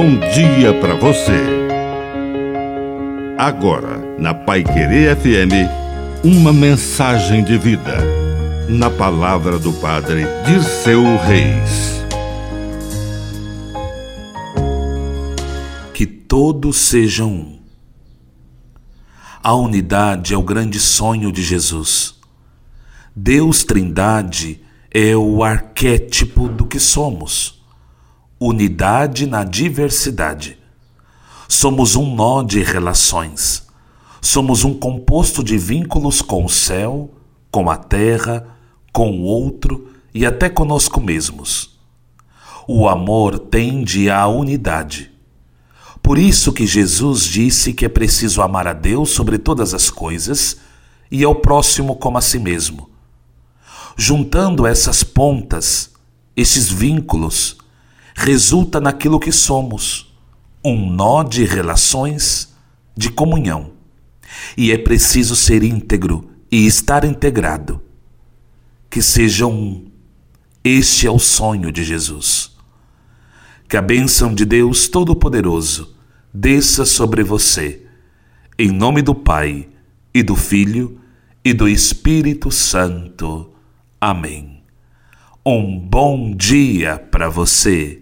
bom dia para você. Agora, na Pai Querer FM, uma mensagem de vida. Na palavra do Padre de seu Reis. Que todos sejam um. A unidade é o grande sonho de Jesus. Deus Trindade é o arquétipo do que somos unidade na diversidade. Somos um nó de relações. Somos um composto de vínculos com o céu, com a terra, com o outro e até conosco mesmos. O amor tende à unidade. Por isso que Jesus disse que é preciso amar a Deus sobre todas as coisas e ao próximo como a si mesmo. Juntando essas pontas, esses vínculos, resulta naquilo que somos, um nó de relações, de comunhão. E é preciso ser íntegro e estar integrado. Que seja um. Este é o sonho de Jesus. Que a bênção de Deus Todo-Poderoso desça sobre você, em nome do Pai, e do Filho, e do Espírito Santo. Amém. Um bom dia para você.